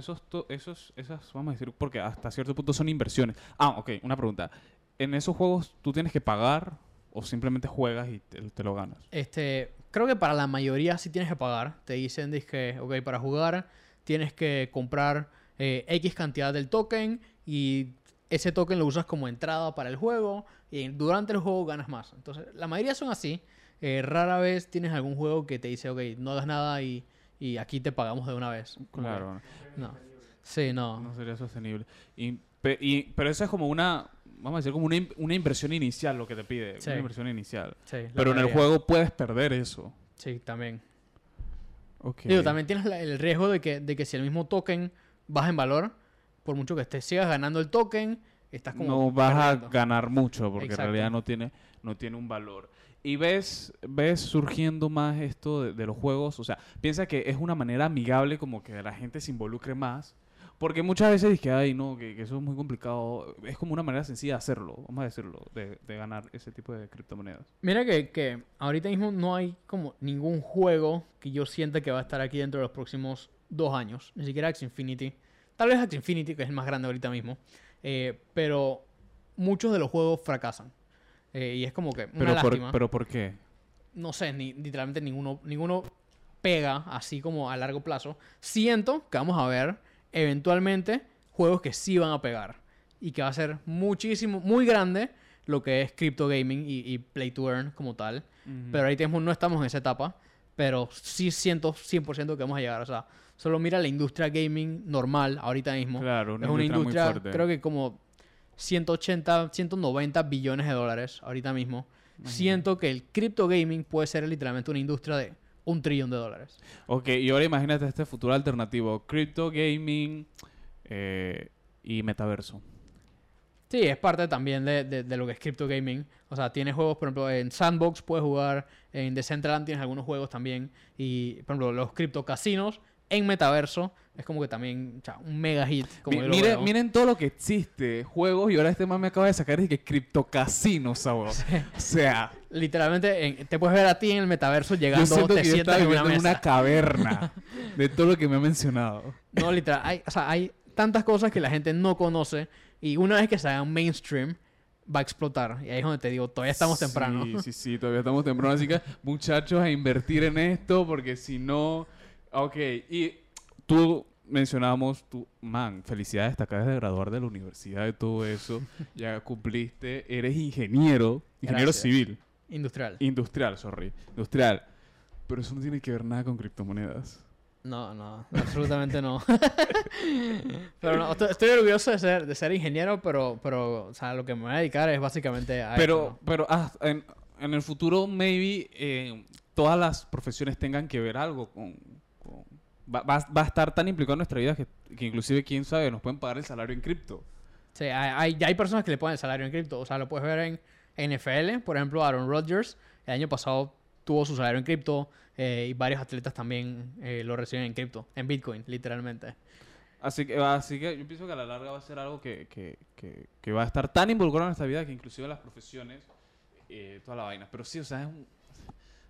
esos, esas, vamos a decir, porque hasta cierto punto son inversiones. Ah, ok, una pregunta. ¿En esos juegos tú tienes que pagar o simplemente juegas y te, lo ganas? Este, creo que para la mayoría sí tienes que pagar. Te dicen, que, ok, para jugar tienes que comprar eh, X cantidad del token y ese token lo usas como entrada para el juego y durante el juego ganas más. Entonces, la mayoría son así. Eh, rara vez tienes algún juego que te dice, ok, no das nada y, aquí te pagamos de una vez. Claro. No. Sí, no. No sería sostenible. Y, pero eso es como una, vamos a decir, como una, inversión inicial lo que te pide. Una inversión inicial. Sí, pero en el juego puedes perder eso. Sí, también. Okay. Digo, también tienes el riesgo de que, de que si el mismo token baja en valor, por mucho que te sigas ganando el token, estás como... No vas a ganar mucho porque en realidad no tiene, no tiene un valor. Y ves, ves surgiendo más esto de, los juegos, o sea, piensa que es una manera amigable como que la gente se involucre más. Porque muchas veces dije, ay, no, que, eso es muy complicado. Es como una manera sencilla de hacerlo, vamos a decirlo, de, ganar ese tipo de criptomonedas. Mira que, que, ahorita mismo no hay como ningún juego que yo sienta que va a estar aquí dentro de los próximos dos años. Ni siquiera X Infinity. Tal vez Axie Infinity, que es el más grande ahorita mismo. Eh, pero muchos de los juegos fracasan. Eh, y es como que una pero lástima. Por, ¿Pero por qué? No sé, ni, literalmente ninguno, ninguno pega así como a largo plazo. Siento que vamos a ver eventualmente juegos que sí van a pegar. Y que va a ser muchísimo, muy grande lo que es crypto gaming y, play to earn como tal. Pero ahí tenemos, no estamos en esa etapa. Pero sí siento 100% que vamos a llegar. O sea, Solo mira la industria gaming normal ahorita mismo. Claro, una es una industria, creo que como 180, 190 billones de dólares ahorita mismo. Siento que el crypto gaming puede ser literalmente una industria de un trillón de dólares. Ok, y ahora imagínate este futuro alternativo. Crypto gaming eh, y metaverso. Sí, es parte también de, de, lo que es crypto gaming. O sea, tienes juegos, por ejemplo, en Sandbox puedes jugar, en Decentraland tienes algunos juegos también. Y, por ejemplo, los cripto casinos en metaverso, es como que también un mega hit. Como miren, miren todo lo que existe, juegos, y ahora este man me acaba de sacar y que criptocasino, ¿sabes? O sea... Literalmente, te puedes ver a ti en el metaverso llegando, te sientas en una, caverna de todo lo que me ha mencionado. No, literal, hay, o sea, hay tantas cosas que la gente no conoce y una vez que se haga mainstream, va a explotar. Y ahí es donde te digo, todavía estamos temprano. Sí, sí, sí, todavía estamos temprano. Así que, muchachos, a invertir en esto, porque si no. Ok, y tú mencionábamos, tú, man, felicidades, te acabas de graduar de la universidad de todo eso. (laughs) ya cumpliste, eres ingeniero, ingeniero civil. Industrial. Industrial, sorry. Industrial. Pero eso no tiene que ver nada con criptomonedas. No, no, absolutamente no. (laughs) pero no, estoy, orgulloso de ser, de ser ingeniero, pero, pero, o sea, lo que me voy a dedicar es básicamente a Pero, pero ah, en, en, el futuro, maybe, eh, todas las profesiones tengan que ver algo con... va, va, a estar tan implicado en nuestra vida que, que, inclusive, quién sabe, nos pueden pagar el salario en cripto. Sí, hay, ya hay personas que le ponen el salario en cripto. O sea, lo puedes ver en NFL, por ejemplo, Aaron Rodgers, el año pasado tuvo su salario en cripto eh, y varios atletas también eh, lo reciben en cripto, en Bitcoin, literalmente. Así que, así que yo pienso que a la larga va a ser algo que, que, que, va a estar tan involucrado en nuestra vida que inclusive las profesiones, eh, toda la vaina. Pero sí, o sea, es un...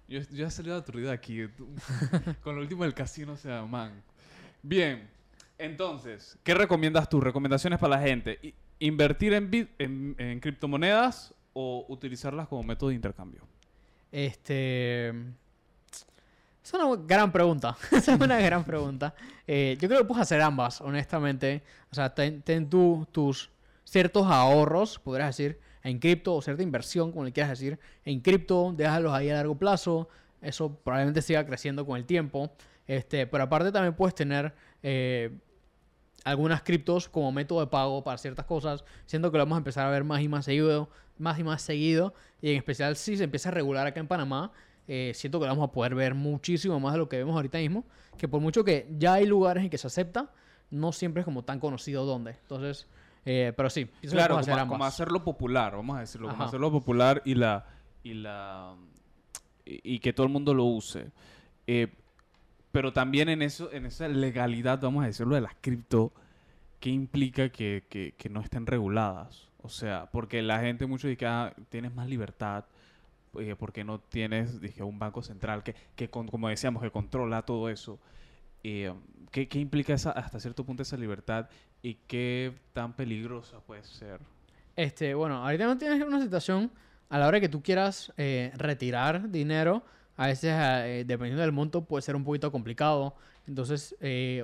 Yo, yo he salido aturdido aquí (laughs) con lo último del casino, o sea, man. Bien, entonces, ¿qué recomiendas tú? Recomendaciones para la gente. ¿Invertir en, en, criptomonedas o utilizarlas como método de intercambio? Este. Es una gran pregunta. (laughs) es una gran pregunta. Eh, yo creo que puedes hacer ambas, honestamente. O sea, ten, tú tus ciertos ahorros, podrías decir, en cripto o cierta inversión, como le quieras decir, en cripto, déjalos ahí a largo plazo. Eso probablemente siga creciendo con el tiempo. Este, pero aparte también puedes tener eh, algunas criptos como método de pago para ciertas cosas. Siento que lo vamos a empezar a ver más y más seguido más y más seguido. Y en especial si se empieza a regular acá en Panamá, eh, siento que vamos a poder ver muchísimo más de lo que vemos ahorita mismo. Que por mucho que ya hay lugares en que se acepta, no siempre es como tan conocido dónde. Entonces, eh, pero sí, claro, como, hacerlo popular, vamos a decirlo, como hacerlo popular y la y la y, que todo el mundo lo use. Eh, pero también en eso, en esa legalidad, vamos a decirlo, de las cripto, ¿qué implica que, que, que no estén reguladas? O sea, porque la gente mucho dice que ah, tienes más libertad, eh, porque no tienes, dije, un banco central que, que como decíamos, que controla todo eso. Eh, ¿qué, ¿qué, implica esa, hasta cierto punto esa libertad y qué tan peligrosa puede ser? Este, bueno, ahorita no tienes una situación a la hora que tú quieras eh, retirar dinero, a veces, dependiendo del monto, puede ser un poquito complicado. Entonces,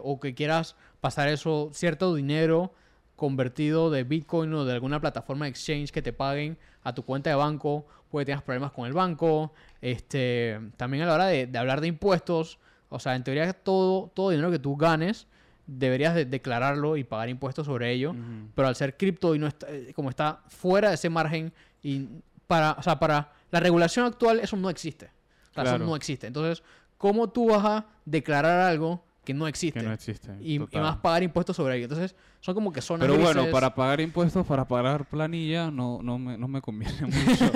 o que quieras pasar eso, cierto dinero convertido de Bitcoin o de alguna plataforma de exchange que te paguen a tu cuenta de banco, puede tener problemas con el banco. Este, también a la hora de, hablar de impuestos, o sea, en teoría todo, todo dinero que tú ganes, deberías declararlo y pagar impuestos sobre ello, pero al ser cripto y no está, eh, como está fuera de ese margen y para, o sea, para la regulación actual eso no existe. Eso no existe. Entonces, ¿cómo tú vas a declarar algo que no existe. Que no existe. Y, más pagar impuestos sobre ello. Entonces, son como que son Pero bueno, para pagar impuestos, para pagar planilla, no, no, me, no me conviene (laughs) mucho.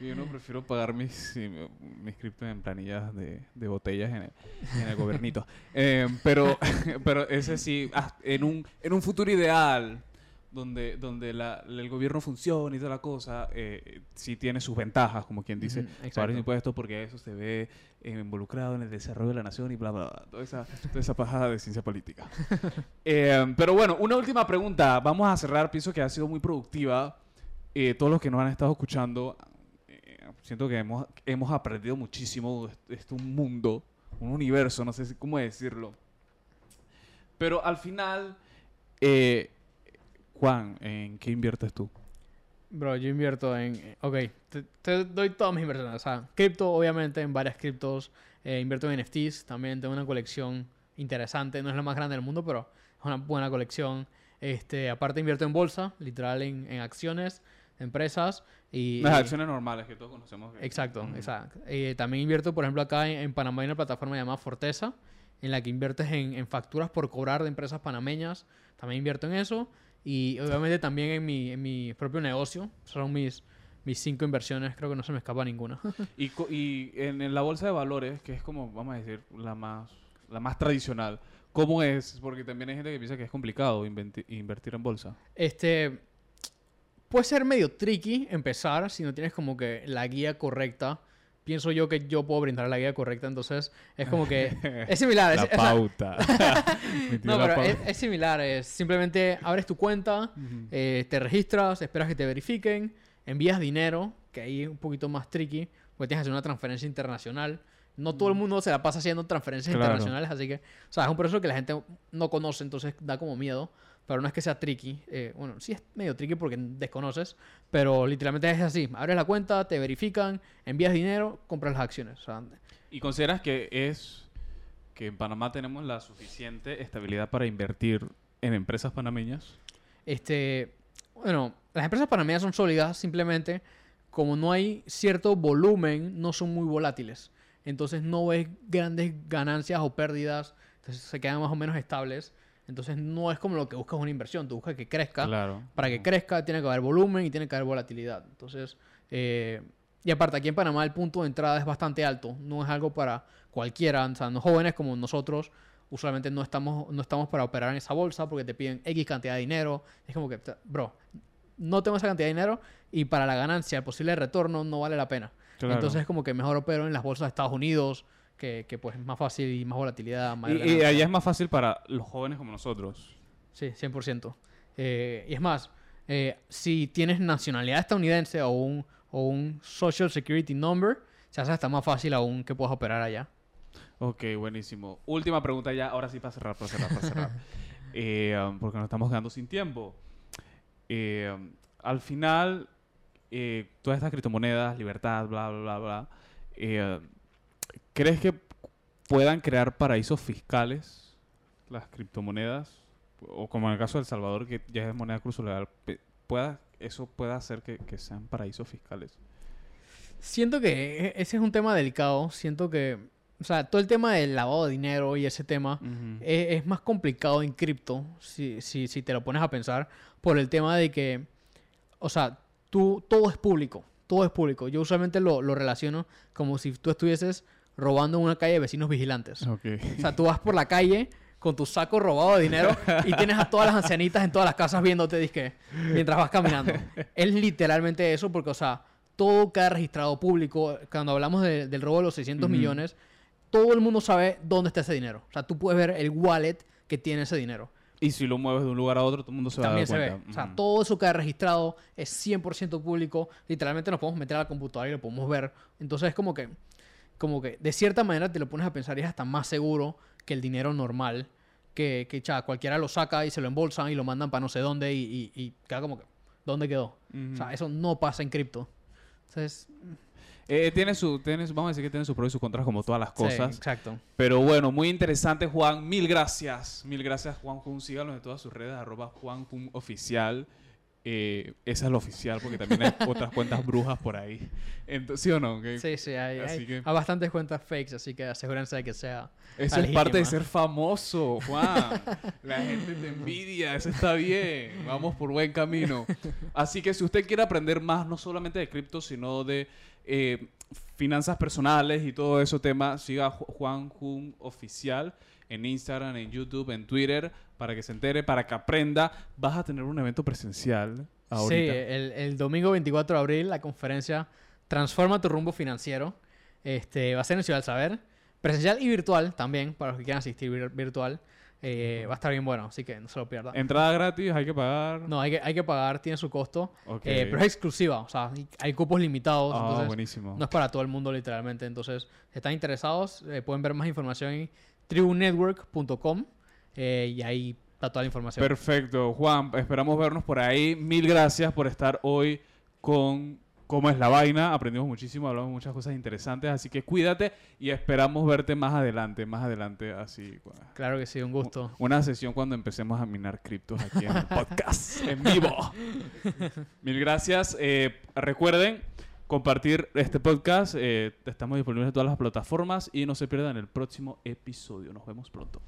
Yo no prefiero pagar mis, mis criptos en planillas de, de botellas en el, en el gobernito. Eh, pero, (laughs) pero ese sí, ah, en, un, en un futuro ideal, donde, donde la, el gobierno funciona y toda la cosa, eh, sí tiene sus ventajas, como quien dice, pagar impuestos, porque eso se ve eh, involucrado en el desarrollo de la nación y bla, bla, bla. Toda esa, toda esa pajada de ciencia política. (laughs) Eh, pero bueno, una última pregunta. Vamos a cerrar. Pienso que ha sido muy productiva. Eh, todos los que nos han estado escuchando, siento que hemos, hemos aprendido muchísimo. Es un mundo, un universo, no sé cómo decirlo. Pero al final, Juan, ¿en qué inviertes tú? Bro, yo invierto en... Ok, te, doy todas mis inversiones. O sea, cripto, obviamente, en varias criptos. Eh, invierto en NFTs. También tengo una colección interesante. No es la más grande del mundo, pero es una buena colección. Este, aparte invierto en bolsa, literal en, en acciones, empresas. Y, Las acciones normales que todos conocemos. Exacto, exacto. Eh, también invierto, por ejemplo, acá en, Panamá hay una plataforma llamada Forteza, en la que inviertes en, en facturas por cobrar de empresas panameñas. También invierto en eso. Y obviamente también en mi, en mi propio negocio. Son mis, mis cinco inversiones, creo que no se me escapa ninguna. (laughs) y, y en, la bolsa de valores, que es como, vamos a decir, la más la más tradicional. ¿Cómo es? Porque también hay gente que piensa que es complicado invertir en bolsa. Este, puede ser medio tricky empezar si no tienes como que la guía correcta. Pienso yo que yo puedo brindar la guía correcta, entonces es como que (laughs) es similar. la pauta. no, pero Es, similar. Es simplemente abres tu cuenta, eh, te registras, esperas que te verifiquen, envías dinero, que ahí es un poquito más tricky, porque tienes que hacer una transferencia internacional. No todo el mundo se la pasa haciendo transferencias internacionales, así que, o sea, es un proceso que la gente no conoce, entonces da como miedo. Pero no es que sea tricky. Eh, bueno, sí es medio tricky porque desconoces. Pero literalmente es así. Abres la cuenta, te verifican, envías dinero, compras las acciones. ¿Y consideras que es que en Panamá tenemos la suficiente estabilidad para invertir en empresas panameñas? Este, bueno, las empresas panameñas son sólidas, simplemente como no hay cierto volumen, no son muy volátiles. Entonces no ves grandes ganancias o pérdidas, entonces se quedan más o menos estables. Entonces no es como lo que buscas una inversión, tú buscas que crezca. Para que crezca tiene que haber volumen y tiene que haber volatilidad. Entonces, eh, y aparte aquí en Panamá el punto de entrada es bastante alto, no es algo para cualquiera, o sea, los jóvenes como nosotros usualmente no estamos, no estamos para operar en esa bolsa porque te piden X cantidad de dinero. Es como que, bro, no tengo esa cantidad de dinero y para la ganancia, el posible retorno no vale la pena. Entonces es como que mejor opero en las bolsas de Estados Unidos, que, que, pues es más fácil y más volatilidad. y, allá es más fácil para los jóvenes como nosotros. Sí, 100%. Eh, y es más, eh, si tienes nacionalidad estadounidense o un, o un Social Security Number, se hace hasta más fácil aún que puedas operar allá. Ok, buenísimo. Última pregunta ya, ahora sí para cerrar, para cerrar, para cerrar. (laughs) Eh, um, porque nos estamos quedando sin tiempo. Um, al final, todas estas criptomonedas, libertad, bla, bla, bla, bla, ¿Crees que puedan crear paraísos fiscales las criptomonedas? O como en el caso de El Salvador, que ya es moneda legal, pueda, ¿eso puede hacer que, sean paraísos fiscales? Siento que e, ese es un tema delicado. Siento que, o sea, todo el tema del lavado de dinero y ese tema e, es, más complicado en cripto, si, si, si te lo pones a pensar, por el tema de que, o sea, tú, todo es público. Todo es público. Yo usualmente lo, lo relaciono como si tú estuvieses robando en una calle de vecinos vigilantes. O sea, tú vas por la calle con tu saco robado de dinero y tienes a todas las ancianitas en todas las casas viéndote disque mientras vas caminando. es literalmente eso porque, o sea, todo queda registrado público. Cuando hablamos del robo de los 600 millones, todo el mundo sabe dónde está ese dinero. O sea, tú puedes ver el wallet que tiene ese dinero. Y si lo mueves de un lugar a otro, todo el mundo se También va a dar cuenta. se ve. O sea, todo eso queda registrado, es 100% público. Literalmente nos podemos meter a la computadora y lo podemos ver. Entonces es como que como que de cierta manera te lo pones a pensar y es hasta más seguro que el dinero normal. Que, que cha, cualquiera lo saca y se lo embolsan y lo mandan para no sé dónde y, y, queda como que, ¿dónde quedó? O sea, eso no pasa en cripto. Entonces... Eh, tiene su, tiene, vamos a decir que tiene sus pros y sus contras como todas las cosas. Sí, exacto. Pero bueno, muy interesante, Juan. Mil gracias. Mil gracias, Juan Jun. Síganos en todas sus redes, arroba Juan Jun Oficial. Eh, esa es la oficial porque también hay (laughs) otras cuentas brujas por ahí. Entonces, ¿Sí o no? Sí, sí, hay, hay, bastantes cuentas fakes, así que asegúrense de que sea. Eso es parte de ser famoso, Juan. la gente te envidia, eso está bien. Vamos por buen camino. Así que si usted quiere aprender más, no solamente de cripto, sino de eh, finanzas personales y todo eso tema, siga Juan Jun Oficial en Instagram, en YouTube, en Twitter, para que se entere, para que aprenda. Vas a tener un evento presencial ahorita. Sí, el, domingo 24 de abril, la conferencia Transforma tu rumbo financiero. Este, va a ser en Ciudad del Saber. Presencial y virtual también, para los que quieran asistir virtual. Eh, va a estar bien bueno, así que no se lo pierdan. ¿Entrada gratis? ¿Hay que pagar? No, hay que, hay que pagar, tiene su costo. Eh, pero es exclusiva, o sea, hay cupos limitados. Ah, buenísimo. No es para todo el mundo, literalmente. Entonces, si están interesados, eh, pueden ver más información tribunetwork.com eh, y ahí está toda la información. Perfecto, Juan, esperamos vernos por ahí. Mil gracias por estar hoy con cómo es la vaina. Aprendimos muchísimo, hablamos muchas cosas interesantes, así que cuídate y esperamos verte más adelante, más adelante así. Claro que sí, un gusto. Una sesión cuando empecemos a minar criptos aquí en el podcast, en vivo. (laughs) Mil gracias. Eh, recuerden compartir este podcast. Eh, estamos disponibles en todas las plataformas y no se pierdan el próximo episodio. Nos vemos pronto.